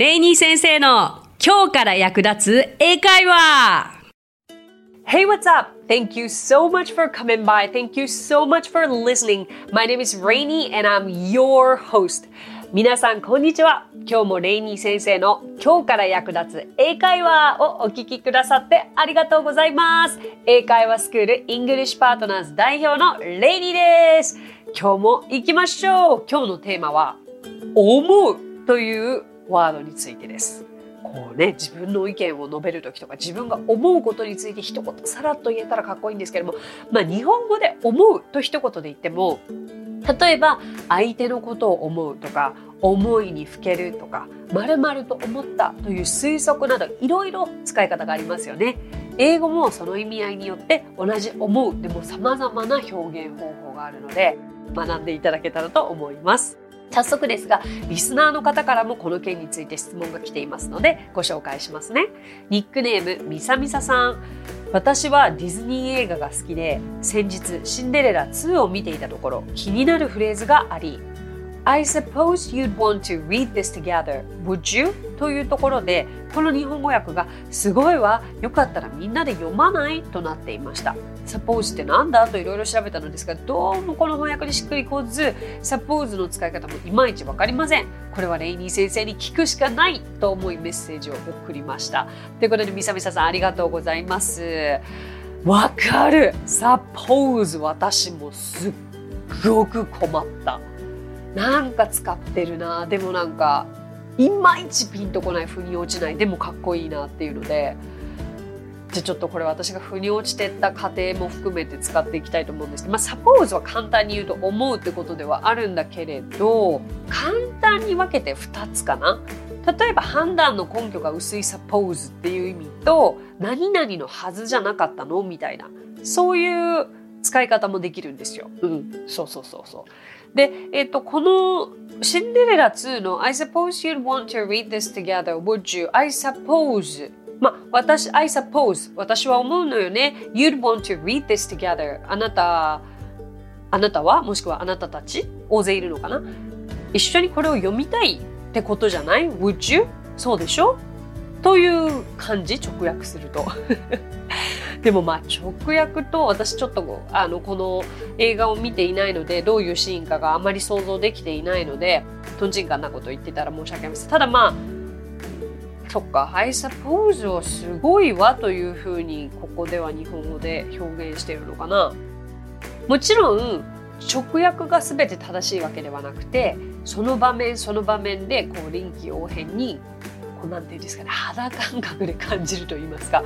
レイニー先生の今日から役立つ英会話 Hey, what's up? Thank you so much for coming by. Thank you so much for listening. My name is Rainy and I'm your host. 皆さん、こんにちは。今日もレイニー先生の今日から役立つ英会話をお聞きくださってありがとうございます。英会話スクールイングリッシュパートナーズ代表のレイニーです。今日も行きましょう。今日のテーマは、思うというワードについてです。こうね自分の意見を述べる時とか自分が思うことについて一言さらっと言えたらかっこいいんですけども、まあ、日本語で「思う」と一言で言っても例えば相手のことを思うとか思いにふけるとか〇〇と思ったという推測などいろいろ使い方がありますよね。英語もその意味合いによって同じ思うでも様々な表現方法があるので学んでいただけたらと思います。早速ですが、リスナーの方からもこの件について質問が来ていますので、ご紹介しますね。ニックネーム、みさみささん。私はディズニー映画が好きで、先日、シンデレラ2を見ていたところ、気になるフレーズがあり、I suppose you'd want to read this together, would you? というところで、この日本語訳がすごいわ、よかったらみんなで読まない？となっていました。Suppose ってなんだ？といろいろ調べたのですが、どうもこの翻訳にしっくりこず、suppose の使い方もいまいちわかりません。これはレイニー先生に聞くしかないと思いメッセージを送りました。ということで、みさみささんありがとうございます。わかる !suppose 私もすっごく困った。なんか使ってるなでもなんかいまいちピンとこない腑に落ちないでもかっこいいなっていうのでじゃあちょっとこれ私が腑に落ちてった過程も含めて使っていきたいと思うんですけど、まあ、サポーズは簡単に言うと思うってことではあるんだけれど簡単に分けて2つかな。例えば判断の根拠が薄いサポーズっていう意味と何々のはずじゃなかったのみたいなそういう使い方もできるんですよ。うん、そうそうそうそう。で、えっと、このシンデレラ2の I suppose you'd want to read this together, would you? I suppose まあ、私、I suppose 私は思うのよね。You'd want to read this together あなた、あなたはもしくはあなたたち大勢いるのかな？一緒にこれを読みたいってことじゃない ?Would you? そうでしょ？という感じ直訳すると でもまあ直訳と私ちょっとあのこの映画を見ていないのでどういうシーンかがあまり想像できていないのでとんちんかんなこと言ってたら申し訳ありませんただまあそっか。I suppose をすごいわというふうにここでは日本語で表現しているのかな。もちろん直訳が全て正しいわけではなくてその場面その場面でこう臨機応変にこうなんていうんですかね肌感覚で感じると言いますか。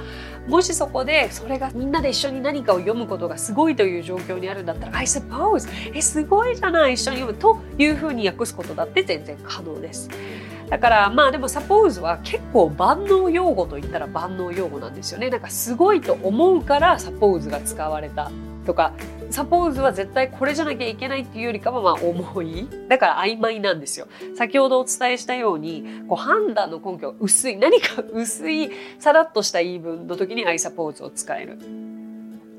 もしそこでそれがみんなで一緒に何かを読むことがすごいという状況にあるんだったら I suppose えすごいじゃない一緒に読むというふうに訳すことだって全然可能です。だからまあでも suppose は結構万能用語といったら万能用語なんですよね。なんかすごいと思うから suppose が使われたとか。サポーズは絶対これじゃなきゃいけないっていうよりかはまあ重い。だから曖昧なんですよ。先ほどお伝えしたようにこう判断の根拠が薄い何か薄いさらっとした言い分の時に I suppose を使える。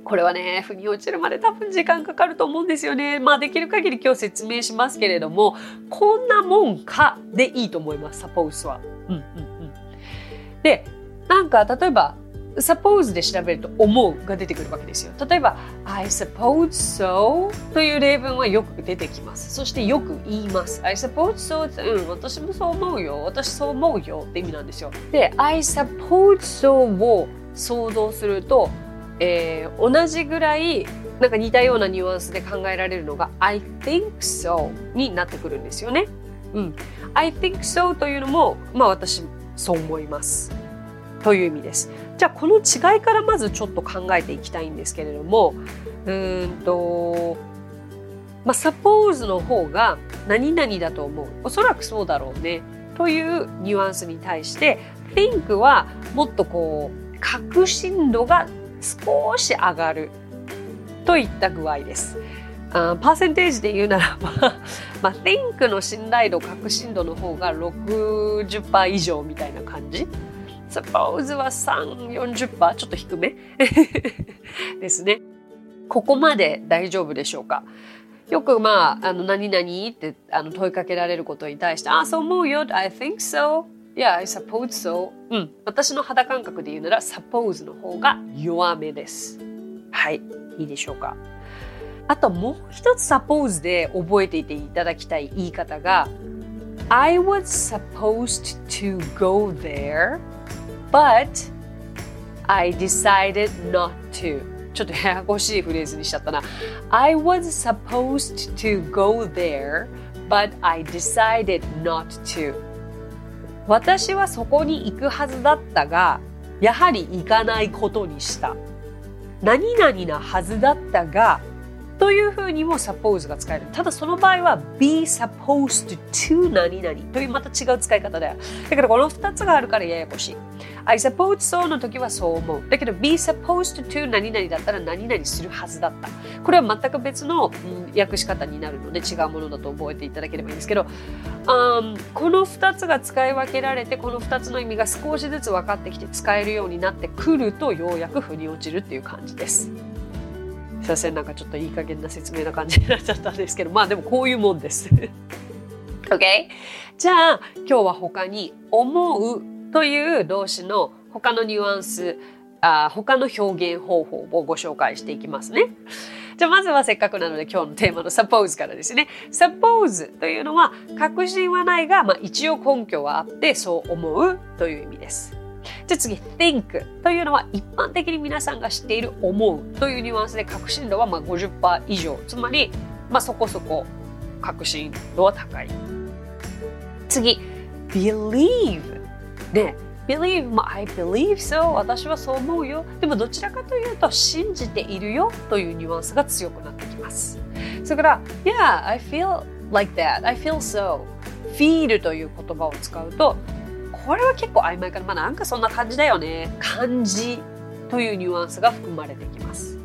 これはね、腑に落ちるまで多分時間かかると思うんですよね。まあできる限り今日説明しますけれども、こんなもんかでいいと思います、サポーズは。うんうんうん。で、なんか例えば suppose で調べると思うが出てくるわけですよ。例えば I suppose so という例文はよく出てきます。そしてよく言います。I suppose so ってうん、私もそう思うよ。私そう思うよって意味なんですよ。で、I suppose so を想像すると、えー、同じぐらいなんか似たようなニュアンスで考えられるのが I think so になってくるんですよね。うん。I think so というのも、まあ私そう思います。という意味です。じゃあこの違いからまずちょっと考えていきたいんですけれどもうんとまあサポーズの方が何々だと思うおそらくそうだろうねというニュアンスに対して think はもっとこう確信度が少し上がる。といった具合です。あパーセンテージで言うならば まあ、think の信頼度、確信度の方が60%以上みたいな感じ。suppose は3、40%ちょっと低め。ですね。ここまで大丈夫でしょうか。よくまあ、あの、何々ってあの問いかけられることに対して、あ、そう思うよ、I think so Yeah, I suppose so. うん。私の肌感覚で言うなら suppose の方が弱めです。はい。いいでしょうか。あともう一つ suppose で覚えていていただきたい言い方が I was supposed to go there, but I decided not to. ちょっとややこしいフレーズにしちゃったな。I was supposed to go there, but I decided not to. 私はそこに行くはずだったが、やはり行かないことにした。何々なはずだったが、というふうにも suppose が使える。ただその場合は be supposed to 何々というまた違う使い方だよ。だからこの2つがあるからややこしい。I suppose so の時はそう思う。だけど be supposed to 何々だったら何々するはずだった。これは全く別の、うん、訳し方になるので違うものだと覚えていただければいいんですけど、um, この2つが使い分けられてこの2つの意味が少しずつ分かってきて使えるようになってくるとようやく腑に落ちるっていう感じです。すいませんなんかちょっといい加減な説明な感じになっちゃったんですけどまあでもこういうもんです。OK? じゃあ今日は他に「思う」という動詞の他のニュアンスあ他の表現方法をご紹介していきますね。じゃあまずはせっかくなので今日のテーマの suppose からですね。suppose というのは確信はないが、まあ、一応根拠はあってそう思うという意味です。じゃあ次 think というのは一般的に皆さんが知っている思うというニュアンスで確信度はまあ50%以上。つまり、まあ、そこそこ確信度は高い。次 believe ね。believe まあ I believe so 私はそう思うよ。でもどちらかというと信じているよというニュアンスが強くなってきます。それから Yeah I feel like that. I feel so feel という言葉を使うとこれは結構曖昧かな。まあなんかそんな感じだよね。感じというニュアンスが含まれてきます。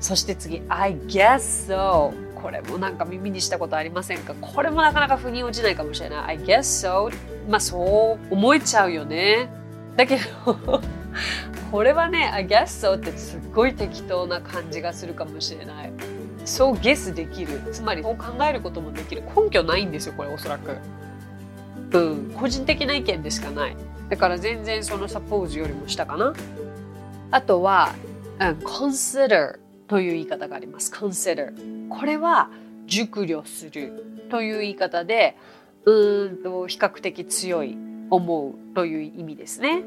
そして次、I guess so。これもなんか耳にしたことありませんか？これもなかなか腑に落ちないかもしれない。I guess so。まあそう思えちゃうよね。だけど、これはね、I guess so ってすっごい適当な感じがするかもしれない。そうゲスできる。つまりそう考えることもできる。根拠ないんですよ、これおそらく。うん、個人的な意見でしかない。だから全然そのサポーズよりも下かな。あとは、うん、consider という言い方があります。consider。これは熟慮するという言い方で、うんと比較的強い思うという意味ですね。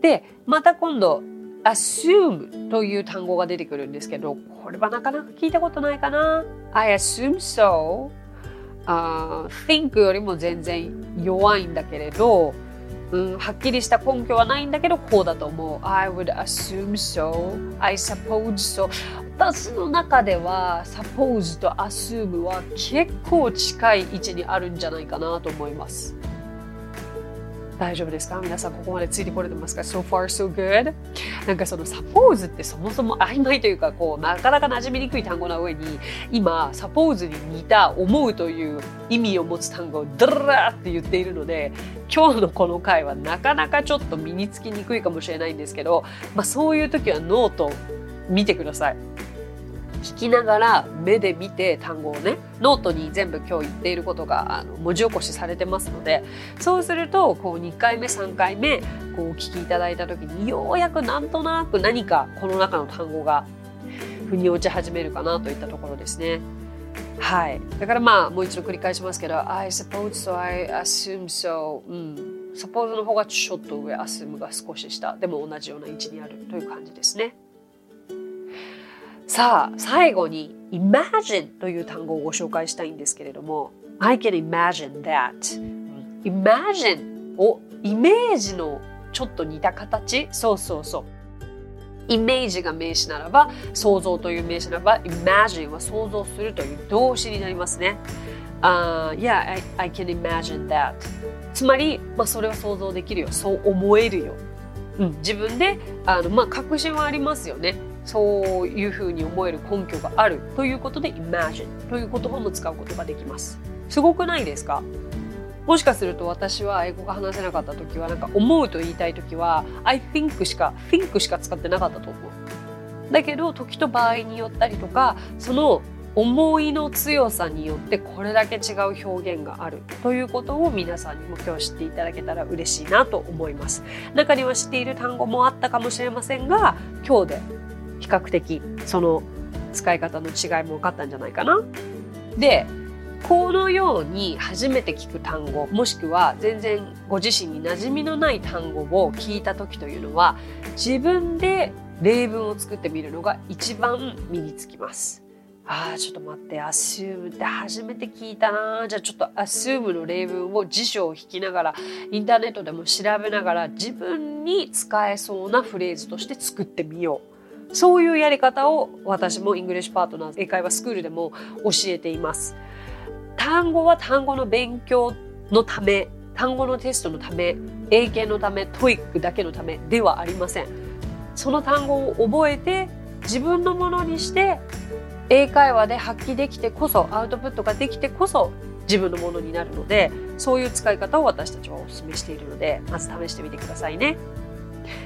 で、また今度 assume という単語が出てくるんですけど、これはなかなか聞いたことないかな。I assume so. あ think よりも全然弱いんだけれど、うん、はっきりした根拠はないんだけどこうだと思う。I would assume so. I suppose so. 私の中では suppose と assume は結構近い位置にあるんじゃないかなと思います。大丈夫ですか？皆さんここまでついてこれてますか ?So far so good? なんかその suppose ってそもそも曖昧というかこうなかなか馴染みにくい単語な上に今 suppose に似た思うという意味を持つ単語をドバーって言っているので今日のこの回はなかなかちょっと身につきにくいかもしれないんですけど、まあ、そういう時はノート見てください。聞きながら目で見て単語をねノートに全部今日言っていることがあの文字起こしされてますのでそうするとこう2回目3回目こうお聞きいただいた時にようやくなんとなく何かこの中の単語が腑に落ち始めるかなといったところですね。はい。だからまあもう一度繰り返しますけど I suppose so, I assume so うん。suppose の方がちょっと上 assume が少し下でも同じような位置にあるという感じですね。さあ最後に imagine という単語をご紹介したいんですけれども I can imagine that imagine をイメージのちょっと似た形？そうそうそうイメージが名詞ならば想像という名詞ならば imagine は想像するという動詞になりますね。Uh, yeah, I, I can imagine that. つまり、まあ、それは想像できるよ。そう思えるよ。うん、自分であの、まあ、確信はありますよね。そういうふうに思える根拠があるということで imagine という言葉も使うことができます。すごくないですか？もしかすると私は英語が話せなかった時はなんか思うと言いたい時は I think しか think しか使ってなかったと思う。だけど時と場合によったりとかその思いの強さによってこれだけ違う表現があるということを皆さんにも今日知っていただけたら嬉しいなと思います中には知っている単語もあったかもしれませんが今日で比較的その使い方の違いも分かったんじゃないかな。でこのように初めて聞く単語もしくは全然ご自身に馴染みのない単語を聞いた時というのは自分で例文を作ってみるのが一番身につきます。ああちょっと待ってアスームって初めて聞いたな。じゃあちょっとアスームの例文を辞書を引きながらインターネットでも調べながら自分に使えそうなフレーズとして作ってみよう。そういうやり方を私もイングリッシュパートナーズ英会話スクールでも教えています単語は単語の勉強のため単語のテストのため英検のため TOEIC だけのためではありませんその単語を覚えて自分のものにして英会話で発揮できてこそアウトプットができてこそ自分のものになるのでそういう使い方を私たちはお勧めしているのでまず試してみてくださいね。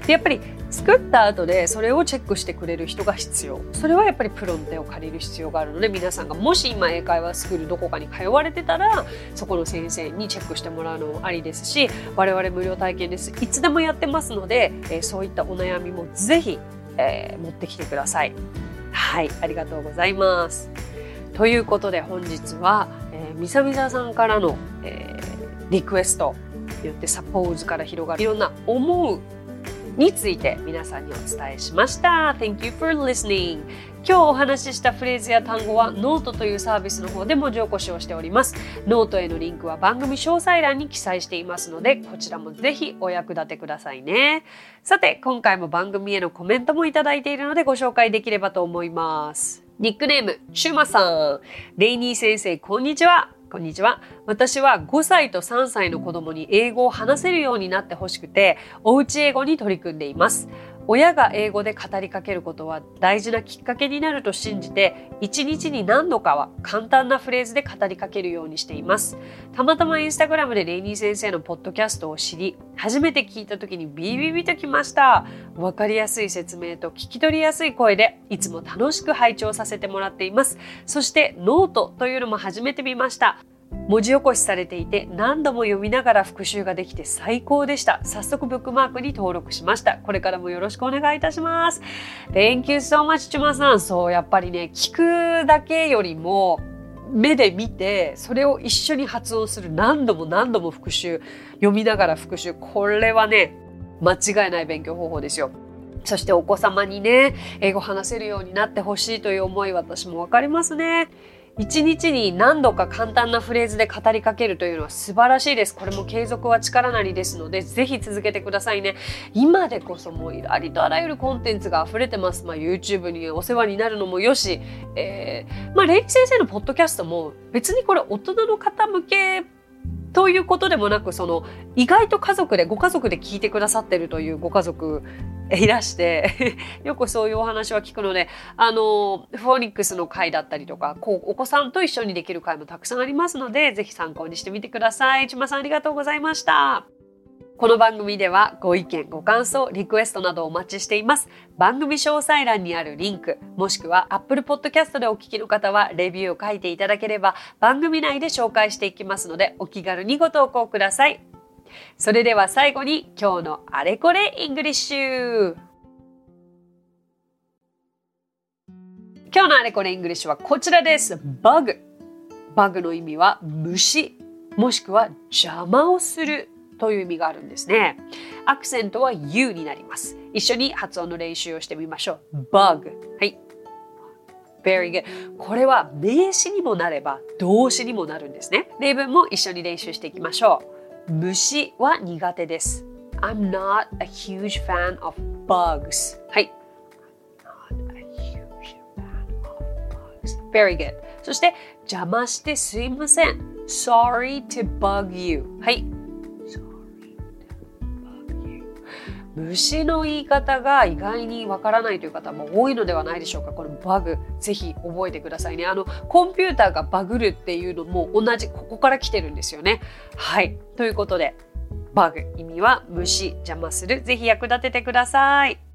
でやっぱり作った後でそれをチェックしてくれる人が必要。それはやっぱりプロの手を借りる必要があるので皆さんがもし今英会話スクールどこかに通われてたらそこの先生にチェックしてもらうのもありですし我々無料体験です。いつでもやってますので、え、そういったお悩みもぜひ、えー、持ってきてください。はいありがとうございます。ということで本日は、えー、みさみささんからの、えー、リクエストによって suppose から広がるいろんな思うについて皆さんにお伝えしました。Thank you for listening. 今日お話ししたフレーズや単語はノートというサービスの方で文字起こしをしております。ノートへのリンクは番組詳細欄に記載していますので、こちらもぜひお役立てくださいね。さて、今回も番組へのコメントもいただいているのでご紹介できればと思います。ニックネーム、シュマさん。レイニー先生、こんにちは。こんにちは。私は5歳と3歳の子供に英語を話せるようになってほしくて、おうち英語に取り組んでいます。親が英語で語りかけることは大事なきっかけになると信じて1日に何度かは簡単なフレーズで語りかけるようにしています。たまたまインスタグラムでレイニー先生のポッドキャストを知り初めて聞いた時にビビビときました。わかりやすい説明と聞き取りやすい声でいつも楽しく拝聴させてもらっています。そしてノートというのも初めて見ました。文字起こしされていて何度も読みながら復習ができて最高でした。早速ブックマークに登録しました。これからもよろしくお願いいたします。Thank you so much, ちまさん。そう、やっぱりね、聞くだけよりも目で見てそれを一緒に発音する何度も何度も復習読みながら復習これはね間違いない勉強方法ですよ。そしてお子様にね英語話せるようになってほしいという思い私もわかりますね。一日に何度か簡単なフレーズで語りかけるというのは素晴らしいです。これも継続は力なりですので、ぜひ続けてくださいね。今でこそもうありとあらゆるコンテンツが溢れてます。まあ、YouTube にお世話になるのもよし、えー、まあ、レイ先生のポッドキャストも別にこれ大人の方向けということでもなく、その、意外と家族で、ご家族で聞いてくださってるというご家族いらして よくそういうお話は聞くので、あの、フォニックスの会だったりとか、こう、お子さんと一緒にできる会もたくさんありますので、ぜひ参考にしてみてください。ちまさんありがとうございました。この番組ではご意見、ご感想、リクエストなどお待ちしています。番組詳細欄にあるリンク、もしくは Apple Podcast でお聞きの方はレビューを書いていただければ番組内で紹介していきますのでお気軽にご投稿ください。それでは最後に今日のあれこれイングリッシュ今日のあれこれイングリッシュはこちらです。 bug。bug の意味は虫、もしくは邪魔をするという意味があるんですね。アクセントは U になります。一緒に発音の練習をしてみましょう。bug。はい。very good。これは名詞にもなれば動詞にもなるんですね。例文も一緒に練習していきましょう。虫は苦手です。I'm not a huge fan of bugs. はい。Very good. そして邪魔してすいません。Sorry to bug you. はい。 虫の言い方が意外にわからないという方も多いのではないでしょうか。このバグ、ぜひ覚えてくださいね。あの、コンピューターがバグるっていうのも同じ、ここから来てるんですよね。はい。ということで、バグ、意味は虫、邪魔する。ぜひ役立ててください。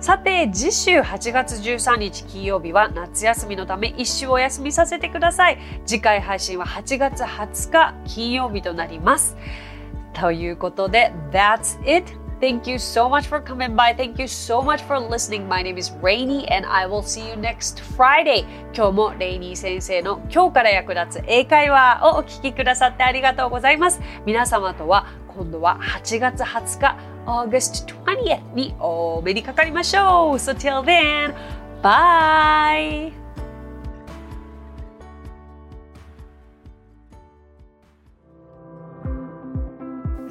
さて次週8月13日金曜日は夏休みのため一週お休みさせてください次回配信は8月20日金曜日となりますということで That's it Thank you so much for coming by. Thank you so much for listening. My name is Rainy and I will see you next Friday. 今日もレイニー先生の今日から役立つ英会話をお聞きくださってありがとうございます。皆様とは今度は8月20日 August 20th にお目にかかりましょう。So till then, bye!